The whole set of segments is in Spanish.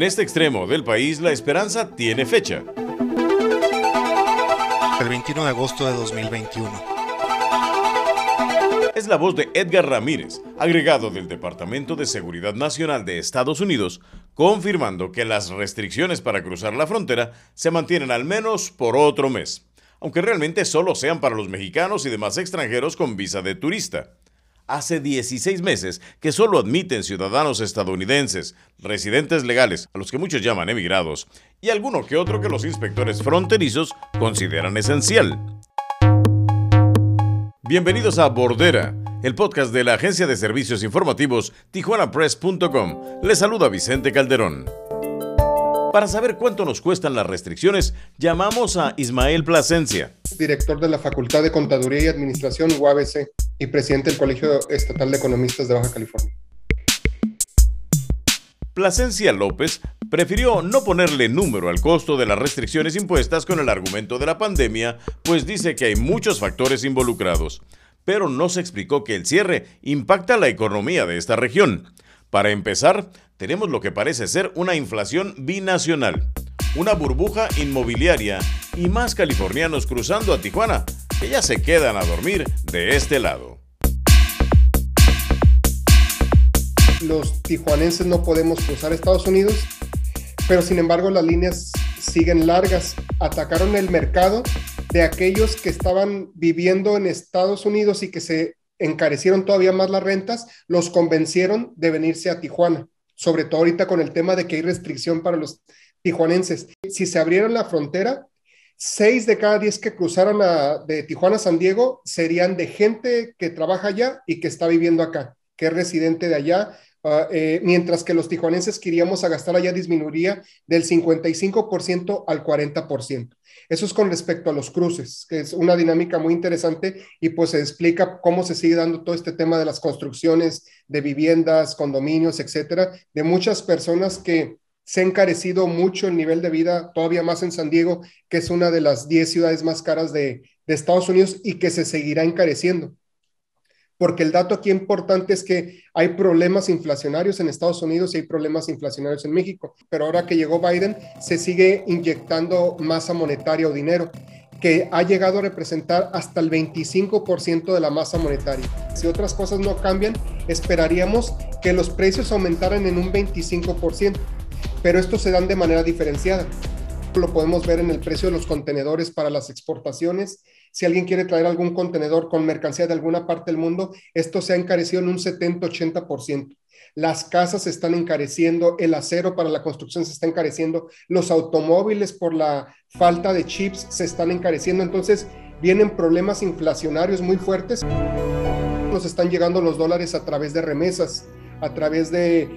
En este extremo del país, la esperanza tiene fecha. El 21 de agosto de 2021. Es la voz de Edgar Ramírez, agregado del Departamento de Seguridad Nacional de Estados Unidos, confirmando que las restricciones para cruzar la frontera se mantienen al menos por otro mes, aunque realmente solo sean para los mexicanos y demás extranjeros con visa de turista hace 16 meses que solo admiten ciudadanos estadounidenses, residentes legales, a los que muchos llaman emigrados, y alguno que otro que los inspectores fronterizos consideran esencial. Bienvenidos a Bordera, el podcast de la agencia de servicios informativos tijuanapress.com. Les saluda Vicente Calderón. Para saber cuánto nos cuestan las restricciones, llamamos a Ismael Plasencia. Director de la Facultad de Contaduría y Administración UABC y presidente del Colegio Estatal de Economistas de Baja California. Plasencia López prefirió no ponerle número al costo de las restricciones impuestas con el argumento de la pandemia, pues dice que hay muchos factores involucrados, pero no se explicó que el cierre impacta la economía de esta región. Para empezar, tenemos lo que parece ser una inflación binacional, una burbuja inmobiliaria y más californianos cruzando a Tijuana que ya se quedan a dormir de este lado. Los tijuanenses no podemos cruzar Estados Unidos, pero sin embargo las líneas siguen largas. Atacaron el mercado de aquellos que estaban viviendo en Estados Unidos y que se encarecieron todavía más las rentas, los convencieron de venirse a Tijuana, sobre todo ahorita con el tema de que hay restricción para los tijuanenses. Si se abriera la frontera, seis de cada diez que cruzaran de Tijuana a San Diego serían de gente que trabaja allá y que está viviendo acá, que es residente de allá, ah, eh, mientras que los tijuanenses que iríamos a gastar allá disminuiría del 55% al 40%. Eso es con respecto a los cruces, que es una dinámica muy interesante y pues se explica cómo se sigue dando todo este tema de las construcciones de viviendas, condominios, etcétera, de muchas personas que se ha encarecido mucho el nivel de vida, todavía más en San Diego, que es una de las 10 ciudades más caras de, de Estados Unidos y que se seguirá encareciendo. Porque el dato aquí importante es que hay problemas inflacionarios en Estados Unidos y hay problemas inflacionarios en México, pero ahora que llegó Biden se sigue inyectando masa monetaria o dinero que ha llegado a representar hasta el 25% de la masa monetaria. Si otras cosas no cambian, esperaríamos que los precios aumentaran en un 25%, pero estos se dan de manera diferenciada. Lo podemos ver en el precio de los contenedores para las exportaciones si alguien quiere traer algún contenedor con mercancía de alguna parte del mundo, esto se ha encarecido en un 70-80%. Las casas se están encareciendo, el acero para la construcción se está encareciendo, los automóviles por la falta de chips se están encareciendo. Entonces, vienen problemas inflacionarios muy fuertes. Nos están llegando los dólares a través de remesas, a través de,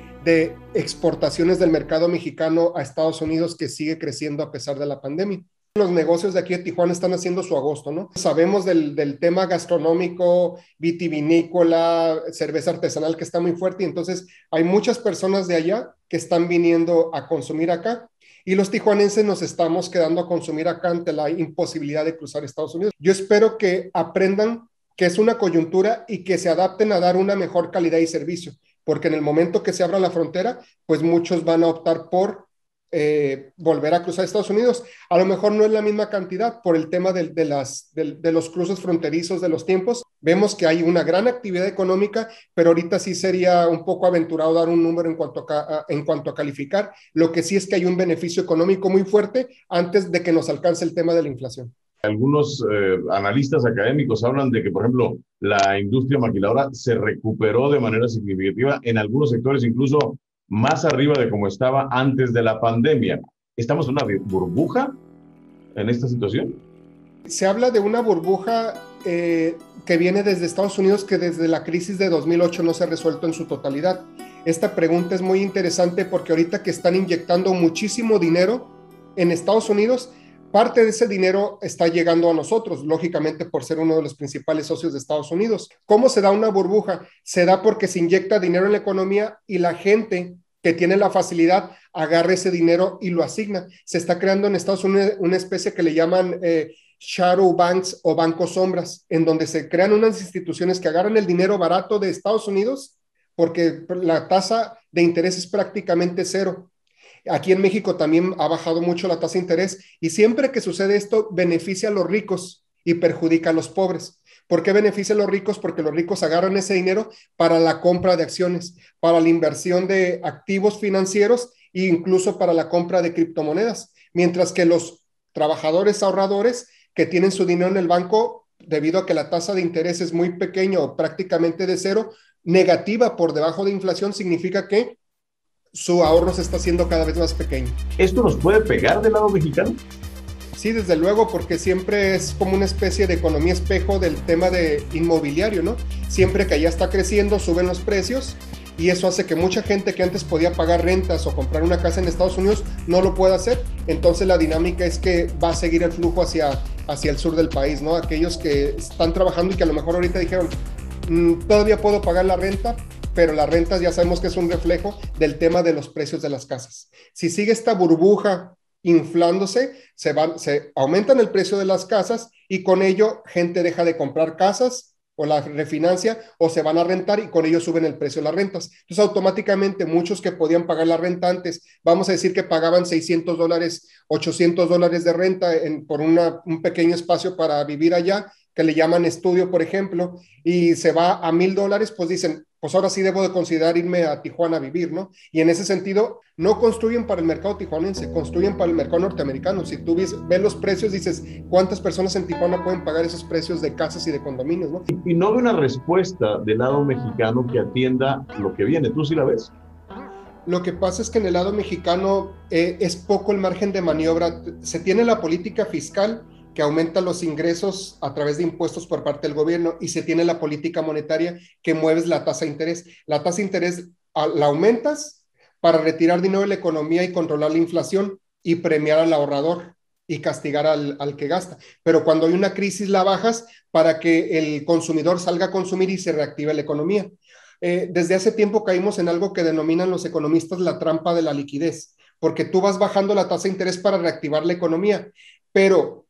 exportaciones del mercado mexicano a Estados Unidos que sigue creciendo a pesar de la pandemia los negocios de aquí de Tijuana están haciendo su agosto, ¿no? Sabemos del, tema gastronómico, vitivinícola, cerveza artesanal que está muy fuerte y entonces hay muchas personas de allá que están viniendo a consumir acá y los tijuanenses nos estamos quedando a consumir acá ante la imposibilidad de cruzar Estados Unidos. Yo espero que aprendan que es una coyuntura y que se adapten a dar una mejor calidad y servicio, porque en el momento que se abra la frontera, pues muchos van a optar por eh, volver a cruzar Estados Unidos. A lo mejor no es la misma cantidad por el tema de, las, de, los cruces fronterizos de los tiempos. Vemos que hay una gran actividad económica, pero ahorita sí sería un poco aventurado dar un número en cuanto a, en cuanto a calificar. Lo que sí es que hay un beneficio económico muy fuerte antes de que nos alcance el tema de la inflación. Algunos eh, analistas académicos hablan de que, por ejemplo, la industria maquiladora se recuperó de manera significativa en algunos sectores, incluso más arriba de como estaba antes de la pandemia. ¿Estamos en una burbuja en esta situación? Se habla de una burbuja eh, que viene desde Estados Unidos, que desde la crisis de 2008 no se ha resuelto en su totalidad. Esta pregunta es muy interesante porque ahorita que están inyectando muchísimo dinero en Estados Unidos, parte de ese dinero está llegando a nosotros, lógicamente por ser uno de los principales socios de Estados Unidos. ¿Cómo se da una burbuja? Se da porque se inyecta dinero en la economía y la gente que tiene la facilidad agarra ese dinero y lo asigna. Se está creando en Estados Unidos una especie que le llaman eh, shadow banks o bancos sombras, en donde se crean unas instituciones que agarran el dinero barato de Estados Unidos porque la tasa de interés es prácticamente cero Aquí en México también ha bajado mucho la tasa de interés y siempre que sucede esto beneficia a los ricos y perjudica a los pobres. ¿Por qué beneficia a los ricos? Porque los ricos agarran ese dinero para la compra de acciones, para la inversión de activos financieros e incluso para la compra de criptomonedas, mientras que los trabajadores ahorradores que tienen su dinero en el banco, debido a que la tasa de interés es muy pequeña o prácticamente de cero, negativa por debajo de inflación, significa que su ahorro se está haciendo cada vez más pequeño. ¿Esto nos puede pegar del lado mexicano? Sí, desde luego, porque siempre es como una especie de economía espejo del tema de inmobiliario, ¿no? Siempre que allá está creciendo, suben los precios y eso hace que mucha gente que antes podía pagar rentas o comprar una casa en Estados Unidos no lo pueda hacer. Entonces la dinámica es que va a seguir el flujo hacia, hacia el sur del país, ¿no? Aquellos que están trabajando y que a lo mejor ahorita dijeron, mm, todavía puedo pagar la renta, pero las rentas ya sabemos que es un reflejo del tema de los precios de las casas. Si sigue esta burbuja inflándose, se, van, se aumentan el precio de las casas y con ello gente deja de comprar casas o la refinancia o se van a rentar y con ello suben el precio de las rentas. Entonces automáticamente muchos que podían pagar la renta antes, vamos a decir que pagaban 600 dólares, 800 dólares de renta en, por un pequeño espacio para vivir allá, que le llaman estudio, por ejemplo, y se va a mil dólares, pues dicen, pues ahora sí debo de considerar irme a Tijuana a vivir, ¿no? Y en ese sentido, no construyen para el mercado tijuanense, construyen para el mercado norteamericano. Si tú ves, ves los precios, dices, ¿cuántas personas en Tijuana pueden pagar esos precios de casas y de condominios, ¿no? Y, y no ve una respuesta del lado mexicano que atienda lo que viene. ¿Tú sí la ves? Lo que pasa es que en el lado mexicano eh, es poco el margen de maniobra. Se tiene la política fiscal, que aumenta los ingresos a través de impuestos por parte del gobierno y se tiene la política monetaria que mueves la tasa de interés. La tasa de interés la aumentas para retirar dinero de la economía y controlar la inflación y premiar al ahorrador y castigar al, al, que gasta. Pero cuando hay una crisis la bajas para que el consumidor salga a consumir y se reactive la economía. Eh, desde hace tiempo caímos en algo que denominan los economistas la trampa de la liquidez, porque tú vas bajando la tasa de interés para reactivar la economía, pero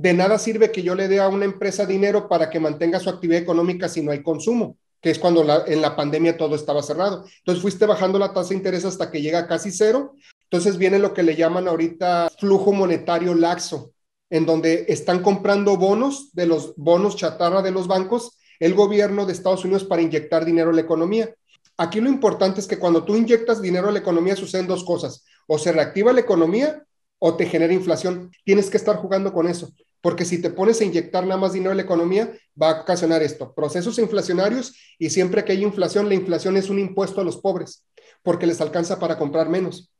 de nada sirve que yo le dé a una empresa dinero para que mantenga su actividad económica si no hay consumo, que es cuando en la pandemia todo estaba cerrado. Entonces fuiste bajando la tasa de interés hasta que llega a casi cero. Entonces viene lo que le llaman ahorita flujo monetario laxo, en donde están comprando bonos de los bonos chatarra de los bancos, el gobierno de Estados Unidos para inyectar dinero a la economía. Aquí lo importante es que cuando tú inyectas dinero a la economía suceden dos cosas, o se reactiva la economía o te genera inflación. Tienes que estar jugando con eso porque si te pones a inyectar nada más dinero en la economía, va a ocasionar esto, procesos inflacionarios y siempre que hay inflación, la inflación es un impuesto a los pobres, porque les alcanza para comprar menos.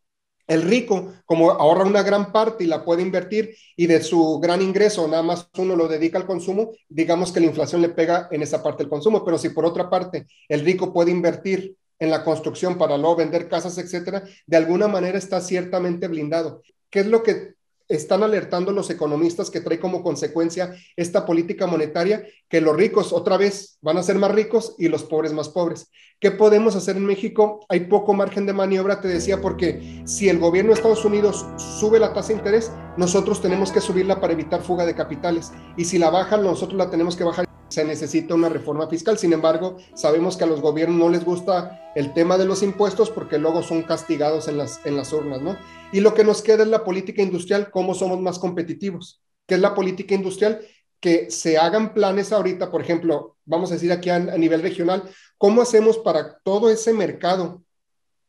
El rico, como ahorra una gran parte y la puede invertir y de su gran ingreso nada más uno lo dedica al consumo, digamos que la inflación le pega en esa parte del consumo, pero si por otra parte el rico puede invertir en la construcción para luego vender casas, etcétera, de alguna manera está ciertamente blindado. ¿Qué es lo que están alertando los economistas que trae como consecuencia esta política monetaria que los ricos otra vez van a ser más ricos y los pobres más pobres. ¿Qué podemos hacer en México? Hay poco margen de maniobra, te decía, porque si el gobierno de Estados Unidos sube la tasa de interés, nosotros tenemos que subirla para evitar fuga de capitales. Y si la bajan, nosotros la tenemos que bajar se necesita una reforma fiscal. Sin embargo, sabemos que a los gobiernos no les gusta el tema de los impuestos porque luego son castigados en las, en las urnas, ¿no? Y lo que nos queda es la política industrial, cómo somos más competitivos. ¿Qué es la política industrial? Que se hagan planes ahorita, por ejemplo, vamos a decir aquí a nivel regional, ¿cómo hacemos para todo ese mercado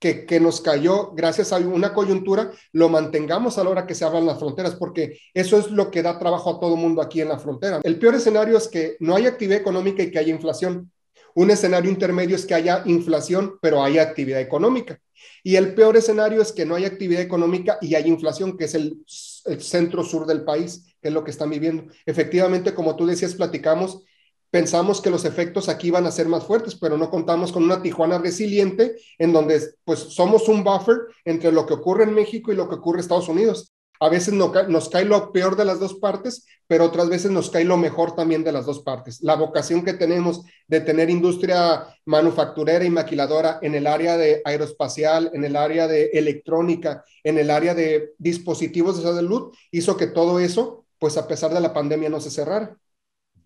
que, que, nos cayó gracias a una coyuntura, lo mantengamos a la hora que se abran las fronteras, porque eso es lo que da trabajo a todo mundo aquí en la frontera. El peor escenario es que no haya actividad económica y que haya inflación. Un escenario intermedio es que haya inflación, pero haya actividad económica. Y el peor escenario es que no haya actividad económica y haya inflación, que es el, el centro sur del país, que es lo que están viviendo. Efectivamente, como tú decías, platicamos, pensamos que los efectos aquí van a ser más fuertes, pero no contamos con una Tijuana resiliente en donde pues somos un buffer entre lo que ocurre en México y lo que ocurre en Estados Unidos. A veces no, nos cae lo peor de las dos partes, pero otras veces nos cae lo mejor también de las dos partes. La vocación que tenemos de tener industria manufacturera y maquiladora en el área de aeroespacial, en el área de electrónica, en el área de dispositivos de salud, hizo que todo eso, pues a pesar de la pandemia, no se cerrara.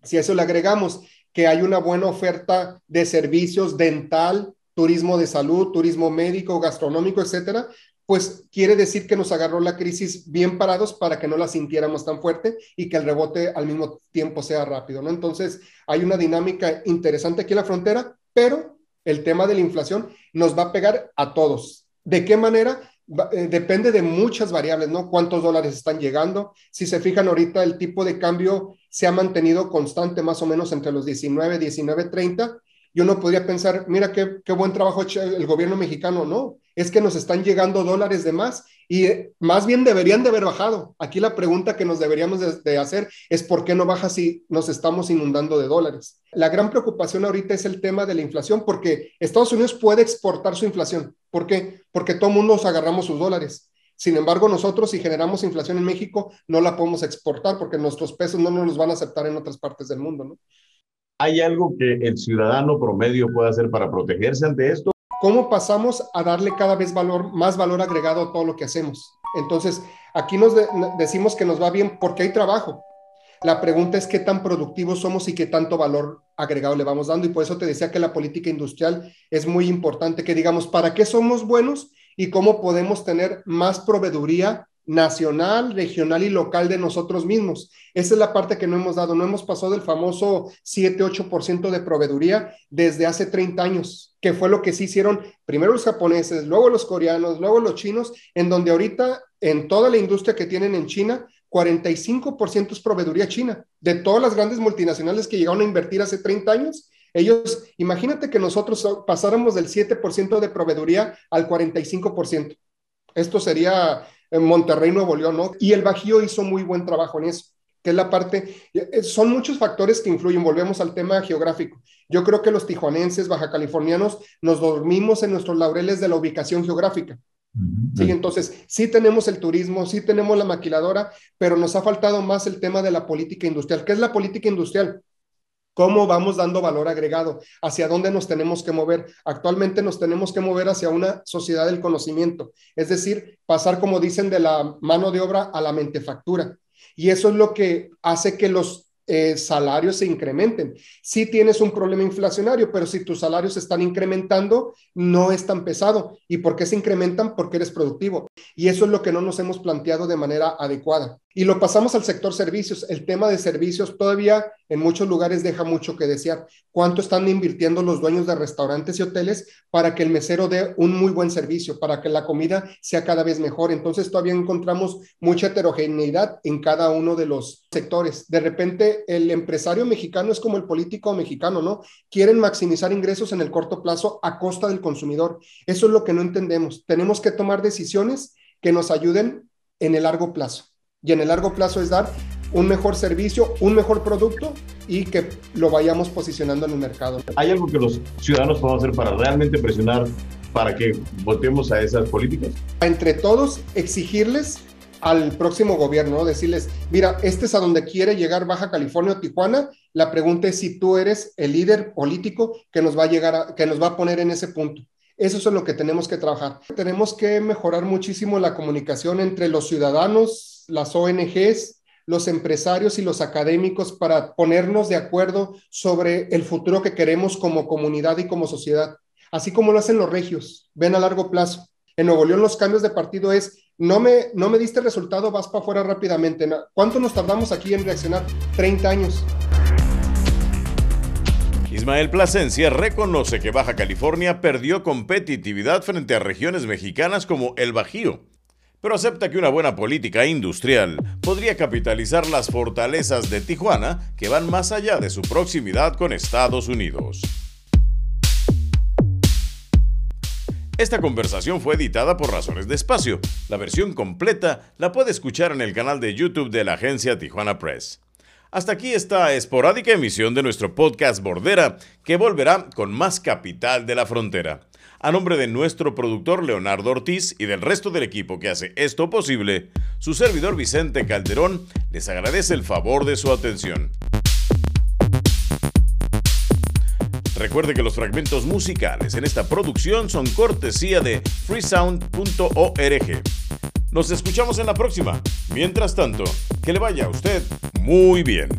Si a eso le agregamos que hay una buena oferta de servicios dental, turismo de salud, turismo médico, gastronómico, etcétera, pues quiere decir que nos agarró la crisis bien parados para que no la sintiéramos tan fuerte y que el rebote al mismo tiempo sea rápido, ¿no? Entonces, hay una dinámica interesante aquí en la frontera, pero el tema de la inflación nos va a pegar a todos. ¿De qué manera? Eh, depende de muchas variables, ¿no? Cuántos dólares están llegando. Si se fijan ahorita, el tipo de cambio se ha mantenido constante más o menos entre los 19, 19, 30 y uno podría pensar, mira qué, qué buen trabajo el gobierno mexicano, no, es que nos están llegando dólares de más y eh, más bien deberían de haber bajado. Aquí la pregunta que nos deberíamos de, hacer es por qué no baja si nos estamos inundando de dólares. La gran preocupación ahorita es el tema de la inflación porque Estados Unidos puede exportar su inflación. ¿Por qué? Porque todo mundo nos agarramos sus dólares. Sin embargo, nosotros si generamos inflación en México, no la podemos exportar porque nuestros pesos no nos los van a aceptar en otras partes del mundo, ¿no? ¿Hay algo que el ciudadano promedio pueda hacer para protegerse ante esto? ¿Cómo pasamos a darle cada vez valor, más valor agregado a todo lo que hacemos? Entonces, aquí nos decimos que nos va bien porque hay trabajo. La pregunta es qué tan productivos somos y qué tanto valor agregado le vamos dando. Y por eso te decía que la política industrial es muy importante, que digamos, ¿para qué somos buenos y cómo podemos tener más proveeduría nacional, regional y local de nosotros mismos. Esa es la parte que no hemos dado. No hemos pasado del famoso 7-8% de proveeduría desde hace 30 años, que fue lo que sí hicieron primero los japoneses, luego los coreanos, luego los chinos, en donde ahorita en toda la industria que tienen en China, 45% es proveeduría china. De todas las grandes multinacionales que llegaron a invertir hace 30 años, ellos, imagínate que nosotros pasáramos del 7% de proveeduría al 45%. Esto sería en Monterrey, Nuevo León, ¿no? Y el Bajío hizo muy buen trabajo en eso, que es la parte, eh, son muchos factores que influyen, volvemos al tema geográfico. Yo creo que los tijuanenses, baja californianos, nos dormimos en nuestros laureles de la ubicación geográfica. Sí, entonces sí tenemos el turismo, sí tenemos la maquiladora, pero nos ha faltado más el tema de la política industrial. ¿Qué es la política industrial? ¿Cómo vamos dando valor agregado? ¿Hacia dónde nos tenemos que mover? Actualmente nos tenemos que mover hacia una sociedad del conocimiento, es decir, pasar, como dicen, de la mano de obra a la mentefactura. Y eso es lo que hace que los eh, salarios se incrementen. Si tienes un problema inflacionario, pero si tus salarios están incrementando, no es tan pesado. ¿Y por qué se incrementan? Porque eres productivo. Y eso es lo que no nos hemos planteado de manera adecuada. Y lo pasamos al sector servicios. El tema de servicios todavía en muchos lugares deja mucho que desear. ¿Cuánto están invirtiendo los dueños de restaurantes y hoteles para que el mesero dé un muy buen servicio, para que la comida sea cada vez mejor? Entonces todavía encontramos mucha heterogeneidad en cada uno de los sectores. De repente el empresario mexicano es como el político mexicano, ¿no? Quieren maximizar ingresos en el corto plazo a costa del consumidor. Eso es lo que no entendemos. Tenemos que tomar decisiones que nos ayuden en el largo plazo. Y en el largo plazo es dar un mejor servicio, un mejor producto y que lo vayamos posicionando en el mercado. ¿Hay algo que los ciudadanos podamos hacer para realmente presionar para que votemos a esas políticas? Entre todos, exigirles al próximo gobierno, decirles, mira, este es a donde quiere llegar Baja California o Tijuana. La pregunta es si tú eres el líder político que nos va a llegar a, que nos va a poner en ese punto. Eso es lo que tenemos que trabajar. Tenemos que mejorar muchísimo la comunicación entre los ciudadanos, las ONGs, los empresarios y los académicos para ponernos de acuerdo sobre el futuro que queremos como comunidad y como sociedad, así como lo hacen los regios, ven a largo plazo. En Nuevo León los cambios de partido es, no me, no me diste resultado, vas para afuera rápidamente. ¿Cuánto nos tardamos aquí en reaccionar? 30 años. Ismael Plasencia reconoce que Baja California perdió competitividad frente a regiones mexicanas como el Bajío, pero acepta que una buena política industrial podría capitalizar las fortalezas de Tijuana que van más allá de su proximidad con Estados Unidos. Esta conversación fue editada por razones de espacio. La versión completa la puede escuchar en el canal de YouTube de la agencia Tijuana Press. Hasta aquí esta esporádica emisión de nuestro podcast Bordera, que volverá con más capital de la frontera. A nombre de nuestro productor Leonardo Ortiz y del resto del equipo que hace esto posible, su servidor Vicente Calderón les agradece el favor de su atención. Recuerde que los fragmentos musicales en esta producción son cortesía de freesound.org. Nos escuchamos en la próxima. Mientras tanto, que le vaya a usted muy bien.